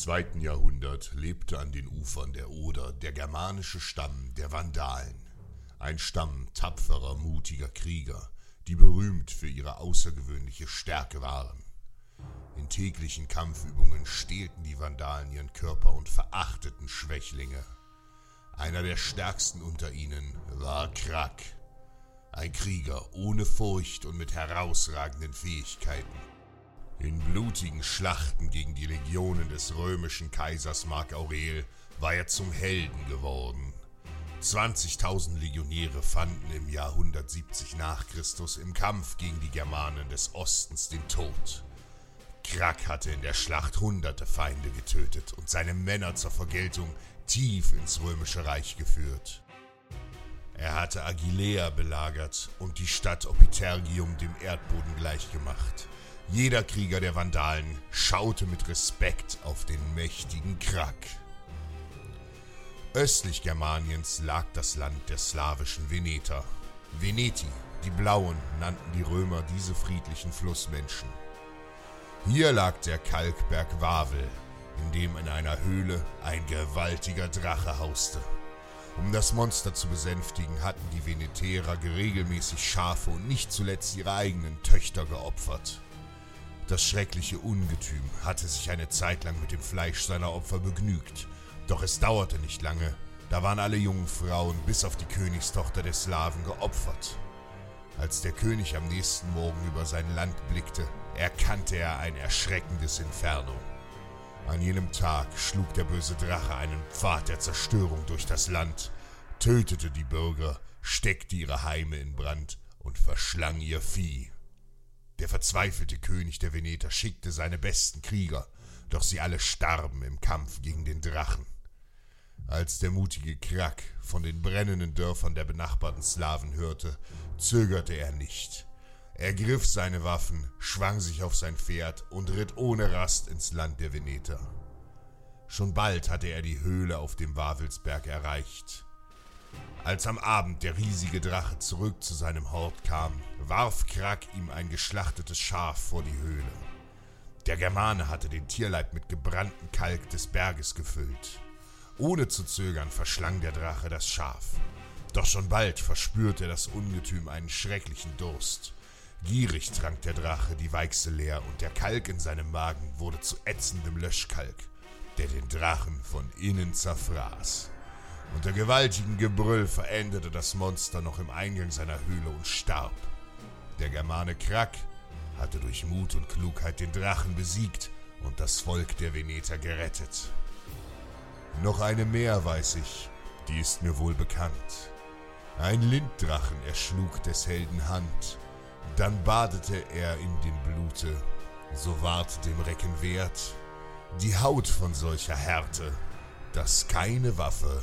Zweiten Jahrhundert lebte an den Ufern der Oder der germanische Stamm der Vandalen. Ein Stamm tapferer, mutiger Krieger, die berühmt für ihre außergewöhnliche Stärke waren. In täglichen Kampfübungen stehlten die Vandalen ihren Körper und verachteten Schwächlinge. Einer der stärksten unter ihnen war Krak, ein Krieger ohne Furcht und mit herausragenden Fähigkeiten. In blutigen Schlachten gegen die Legionen des römischen Kaisers Mark Aurel war er zum Helden geworden. 20.000 Legionäre fanden im Jahr 170 nach Christus im Kampf gegen die Germanen des Ostens den Tod. Krak hatte in der Schlacht hunderte Feinde getötet und seine Männer zur Vergeltung tief ins römische Reich geführt. Er hatte Aguilea belagert und die Stadt Opitergium dem Erdboden gleichgemacht. Jeder Krieger der Vandalen schaute mit Respekt auf den mächtigen Krak. Östlich Germaniens lag das Land der slawischen Veneter. Veneti, die Blauen, nannten die Römer diese friedlichen Flussmenschen. Hier lag der Kalkberg Wawel, in dem in einer Höhle ein gewaltiger Drache hauste. Um das Monster zu besänftigen, hatten die Veneterer regelmäßig Schafe und nicht zuletzt ihre eigenen Töchter geopfert. Das schreckliche Ungetüm hatte sich eine Zeit lang mit dem Fleisch seiner Opfer begnügt, doch es dauerte nicht lange, da waren alle jungen Frauen bis auf die Königstochter der Slawen geopfert. Als der König am nächsten Morgen über sein Land blickte, erkannte er ein erschreckendes Inferno. An jenem Tag schlug der böse Drache einen Pfad der Zerstörung durch das Land, tötete die Bürger, steckte ihre Heime in Brand und verschlang ihr Vieh. Der verzweifelte König der Veneter schickte seine besten Krieger, doch sie alle starben im Kampf gegen den Drachen. Als der mutige Krak von den brennenden Dörfern der benachbarten Slawen hörte, zögerte er nicht. Er griff seine Waffen, schwang sich auf sein Pferd und ritt ohne Rast ins Land der Veneter. Schon bald hatte er die Höhle auf dem Wawelsberg erreicht. Als am Abend der riesige Drache zurück zu seinem Hort kam, warf Krak ihm ein geschlachtetes Schaf vor die Höhle. Der Germane hatte den Tierleib mit gebranntem Kalk des Berges gefüllt. Ohne zu zögern verschlang der Drache das Schaf. Doch schon bald verspürte das Ungetüm einen schrecklichen Durst. Gierig trank der Drache die Weichsel leer und der Kalk in seinem Magen wurde zu ätzendem Löschkalk, der den Drachen von innen zerfraß. Unter gewaltigem Gebrüll verendete das Monster noch im Eingang seiner Höhle und starb. Der Germane Krak hatte durch Mut und Klugheit den Drachen besiegt und das Volk der Veneter gerettet. Noch eine mehr weiß ich, die ist mir wohl bekannt. Ein Linddrachen erschlug des Helden Hand, dann badete er in dem Blute, so ward dem Recken wert, die Haut von solcher Härte, dass keine Waffe